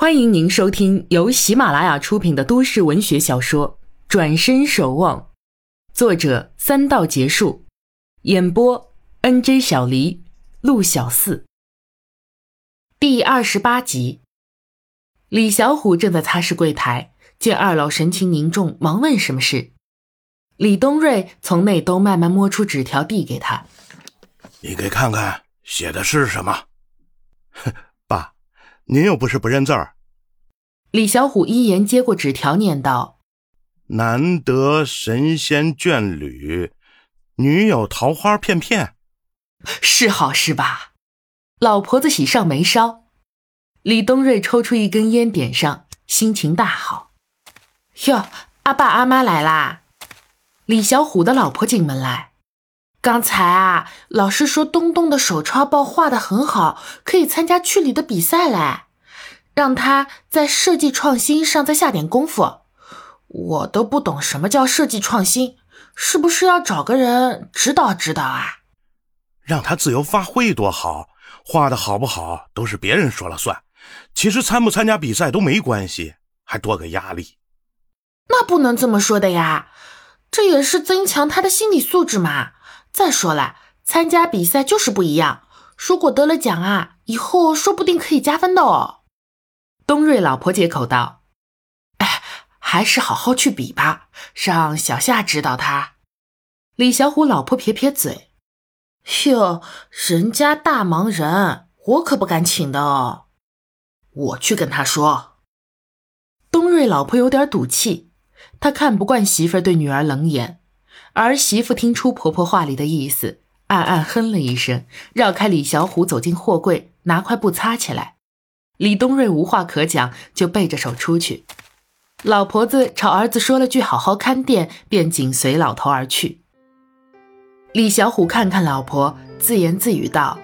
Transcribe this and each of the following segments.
欢迎您收听由喜马拉雅出品的都市文学小说《转身守望》，作者三道结束，演播 N J 小黎、陆小四。第二十八集，李小虎正在擦拭柜台，见二老神情凝重，忙问什么事。李东瑞从内兜慢慢摸出纸条，递给他：“你给看看，写的是什么？”哼爸，您又不是不认字儿。李小虎一言接过纸条，念道：“难得神仙眷侣，女友桃花片片，是好是吧？”老婆子喜上眉梢。李东瑞抽出一根烟，点上，心情大好。哟，阿爸阿妈来啦！李小虎的老婆进门来，刚才啊，老师说东东的手抄报画的很好，可以参加区里的比赛嘞，让他在设计创新上再下点功夫。我都不懂什么叫设计创新，是不是要找个人指导指导啊？让他自由发挥多好，画的好不好都是别人说了算，其实参不参加比赛都没关系，还多个压力。那不能这么说的呀。这也是增强他的心理素质嘛。再说了，参加比赛就是不一样。如果得了奖啊，以后说不定可以加分的哦。东瑞老婆接口道：“哎，还是好好去比吧，让小夏指导他。”李小虎老婆撇撇嘴：“哟，人家大忙人，我可不敢请的哦。我去跟他说。”东瑞老婆有点赌气。他看不惯媳妇儿对女儿冷眼，儿媳妇听出婆婆话里的意思，暗暗哼了一声，绕开李小虎走进货柜，拿块布擦起来。李东瑞无话可讲，就背着手出去。老婆子朝儿子说了句“好好看店”，便紧随老头而去。李小虎看看老婆，自言自语道：“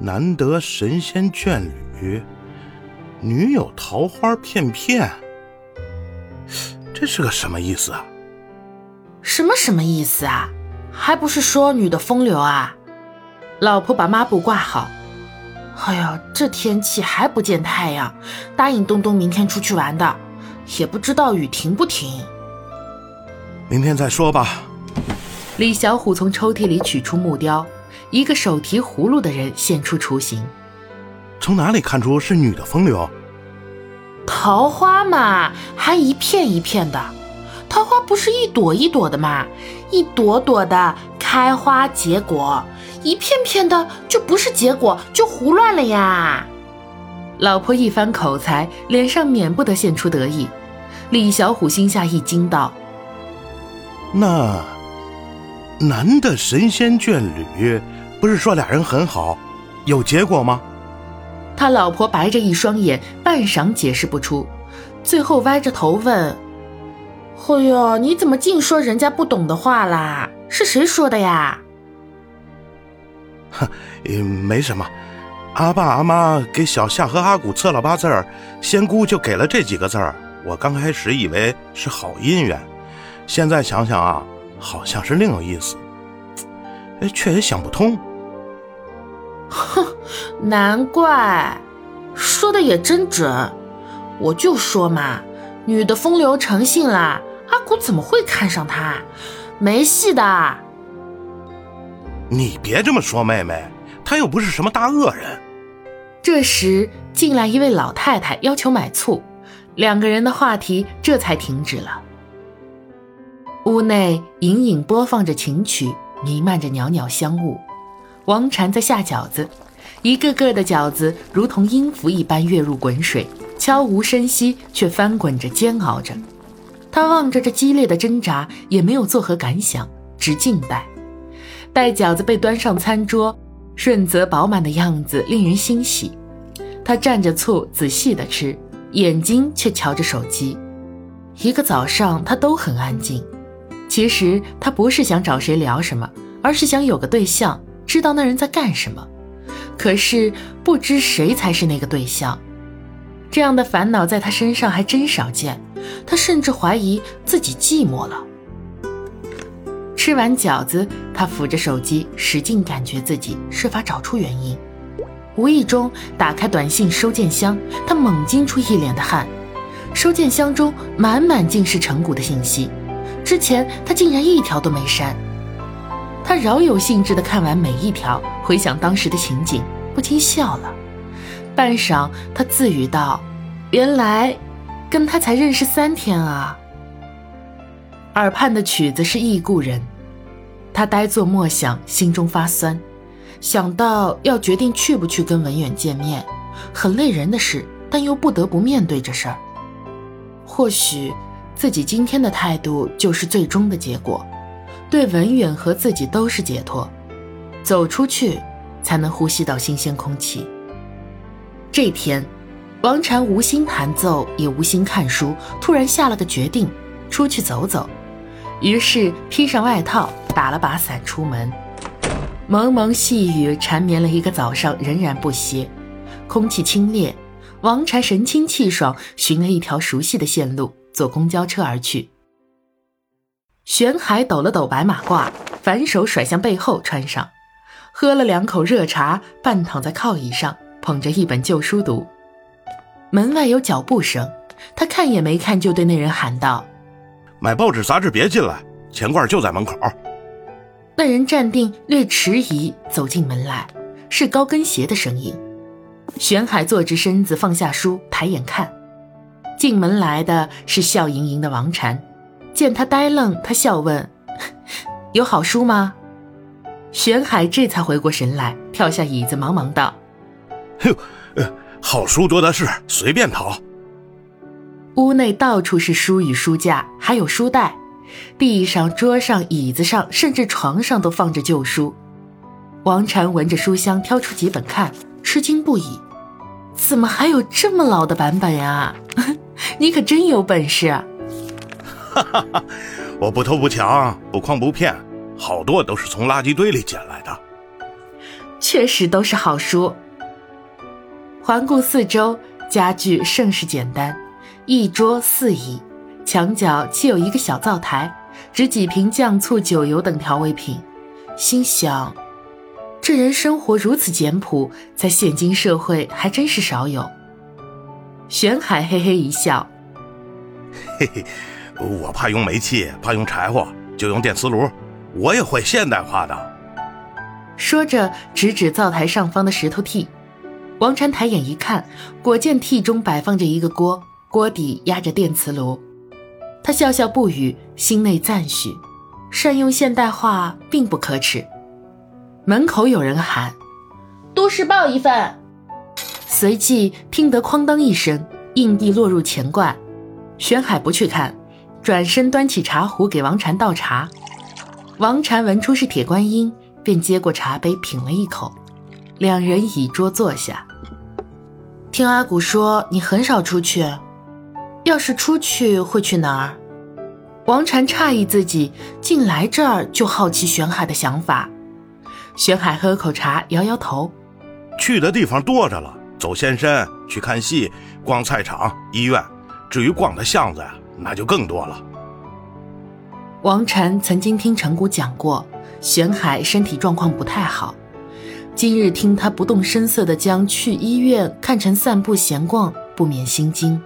难得神仙眷侣，女友桃花片片。”这是个什么意思啊？什么什么意思啊？还不是说女的风流啊？老婆把抹布挂好。哎呀，这天气还不见太阳，答应东东明天出去玩的，也不知道雨停不停。明天再说吧。李小虎从抽屉里取出木雕，一个手提葫芦的人现出雏形。从哪里看出是女的风流？桃花嘛，还一片一片的，桃花不是一朵一朵的吗？一朵朵的开花结果，一片片的就不是结果，就胡乱了呀。老婆一番口才，脸上免不得现出得意。李小虎心下一惊，道：“那男的神仙眷侣，不是说俩人很好，有结果吗？”他老婆白着一双眼，半晌解释不出，最后歪着头问：“哎呦，你怎么净说人家不懂的话啦？是谁说的呀？”“哼，没什么，阿爸阿妈给小夏和阿古测了八字儿，仙姑就给了这几个字儿。我刚开始以为是好姻缘，现在想想啊，好像是另有意思，哎，却也想不通。”哼，难怪，说的也真准。我就说嘛，女的风流成性啦，阿古怎么会看上她？没戏的。你别这么说，妹妹，她又不是什么大恶人。这时进来一位老太太，要求买醋，两个人的话题这才停止了。屋内隐隐播放着琴曲，弥漫着袅袅香雾。王禅在下饺子，一个个的饺子如同音符一般跃入滚水，悄无声息却翻滚着煎熬着。他望着这激烈的挣扎，也没有作何感想，只静待。待饺子被端上餐桌，润泽饱满的样子令人欣喜。他蘸着醋仔细地吃，眼睛却瞧着手机。一个早上，他都很安静。其实他不是想找谁聊什么，而是想有个对象。知道那人在干什么，可是不知谁才是那个对象。这样的烦恼在他身上还真少见。他甚至怀疑自己寂寞了。吃完饺子，他扶着手机，使劲感觉自己设法找出原因。无意中打开短信收件箱，他猛惊出一脸的汗。收件箱中满满尽是陈谷的信息，之前他竟然一条都没删。他饶有兴致地看完每一条，回想当时的情景，不禁笑了。半晌，他自语道：“原来，跟他才认识三天啊。”耳畔的曲子是忆故人，他呆坐默想，心中发酸。想到要决定去不去跟文远见面，很累人的事，但又不得不面对这事儿。或许，自己今天的态度就是最终的结果，对文远和自己都是解脱。走出去，才能呼吸到新鲜空气。这天，王禅无心弹奏，也无心看书，突然下了个决定，出去走走。于是披上外套，打了把伞出门。蒙蒙细雨缠绵了一个早上，仍然不歇。空气清冽，王禅神清气爽，寻了一条熟悉的线路，坐公交车而去。玄海抖了抖白马褂，反手甩向背后穿上，喝了两口热茶，半躺在靠椅上，捧着一本旧书读。门外有脚步声，他看也没看，就对那人喊道：“买报纸杂志别进来，钱罐就在门口。”那人站定，略迟疑，走进门来，是高跟鞋的声音。玄海坐直身子，放下书，抬眼看，进门来的是笑盈盈的王禅。见他呆愣，他笑问：“ 有好书吗？”玄海这才回过神来，跳下椅子，忙忙道：“哟，呃，好书多的是，随便淘。”屋内到处是书与书架，还有书袋。地上、桌上、椅子上，甚至床上都放着旧书。王禅闻着书香，挑出几本看，吃惊不已：“怎么还有这么老的版本呀？你可真有本事！”哈哈哈，我不偷不抢，不诓不骗，好多都是从垃圾堆里捡来的。确实都是好书。环顾四周，家具甚是简单，一桌四椅。墙角砌有一个小灶台，只几瓶酱醋酒油等调味品。心想，这人生活如此简朴，在现今社会还真是少有。玄海嘿嘿一笑：“嘿嘿，我怕用煤气，怕用柴火，就用电磁炉。我也会现代化的。”说着，指指灶台上方的石头屉。王禅抬眼一看，果见屉中摆放着一个锅，锅底压着电磁炉。他笑笑不语，心内赞许，善用现代化并不可耻。门口有人喊：“都市报一份。”随即听得哐当一声，硬币落入钱罐。玄海不去看，转身端起茶壶给王禅倒茶。王禅闻出是铁观音，便接过茶杯品了一口。两人倚桌坐下。听阿古说你很少出去。要是出去会去哪儿？王禅诧异自己竟来这儿，就好奇玄海的想法。玄海喝口茶，摇摇头：“去的地方多着了，走仙山，去看戏，逛菜场、医院。至于逛的巷子呀，那就更多了。”王禅曾经听陈谷讲过，玄海身体状况不太好。今日听他不动声色地将去医院看成散步闲逛，不免心惊。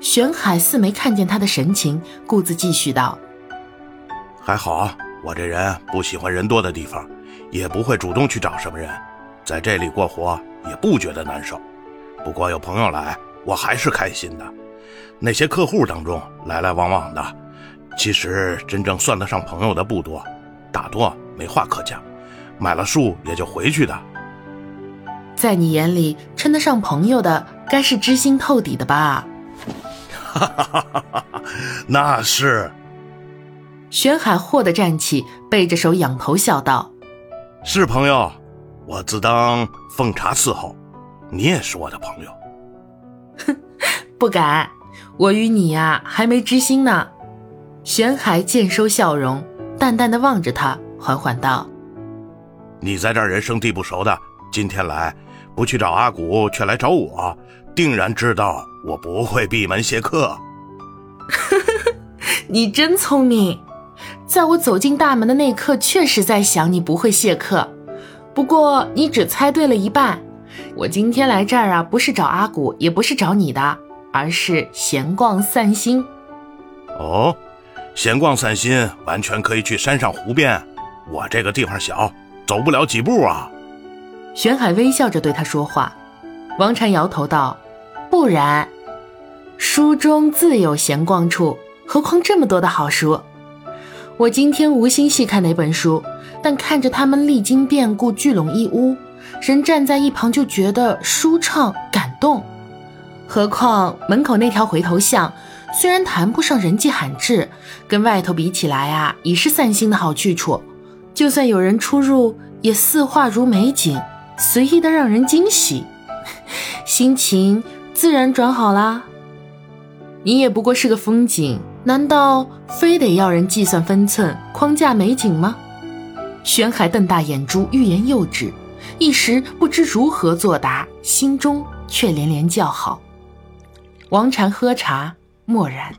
玄海似没看见他的神情，顾自继续道：“还好，我这人不喜欢人多的地方，也不会主动去找什么人，在这里过活也不觉得难受。不过有朋友来，我还是开心的。那些客户当中来来往往的，其实真正算得上朋友的不多，大多没话可讲，买了树也就回去的。在你眼里，称得上朋友的，该是知心透底的吧？”哈哈哈哈哈！那是。玄海霍地站起，背着手仰头笑道：“是朋友，我自当奉茶伺候。你也是我的朋友。”哼，不敢，我与你呀还没知心呢。玄海渐收笑容，淡淡的望着他，缓缓道：“你在这儿人生地不熟的，今天来，不去找阿古，却来找我。”定然知道我不会闭门谢客。你真聪明，在我走进大门的那刻，确实在想你不会谢客。不过你只猜对了一半，我今天来这儿啊，不是找阿古，也不是找你的，而是闲逛散心。哦，闲逛散心，完全可以去山上湖边。我这个地方小，走不了几步啊。玄海微笑着对他说话。王禅摇头道：“不然，书中自有闲逛处，何况这么多的好书。我今天无心细看哪本书，但看着他们历经变故，聚拢一屋。”人站在一旁就觉得舒畅感动，何况门口那条回头巷，虽然谈不上人迹罕至，跟外头比起来啊，已是散心的好去处。就算有人出入，也似画如美景，随意的让人惊喜，心情自然转好啦。你也不过是个风景，难道非得要人计算分寸、框架美景吗？玄海瞪大眼珠，欲言又止。一时不知如何作答，心中却连连叫好。王禅喝茶，默然。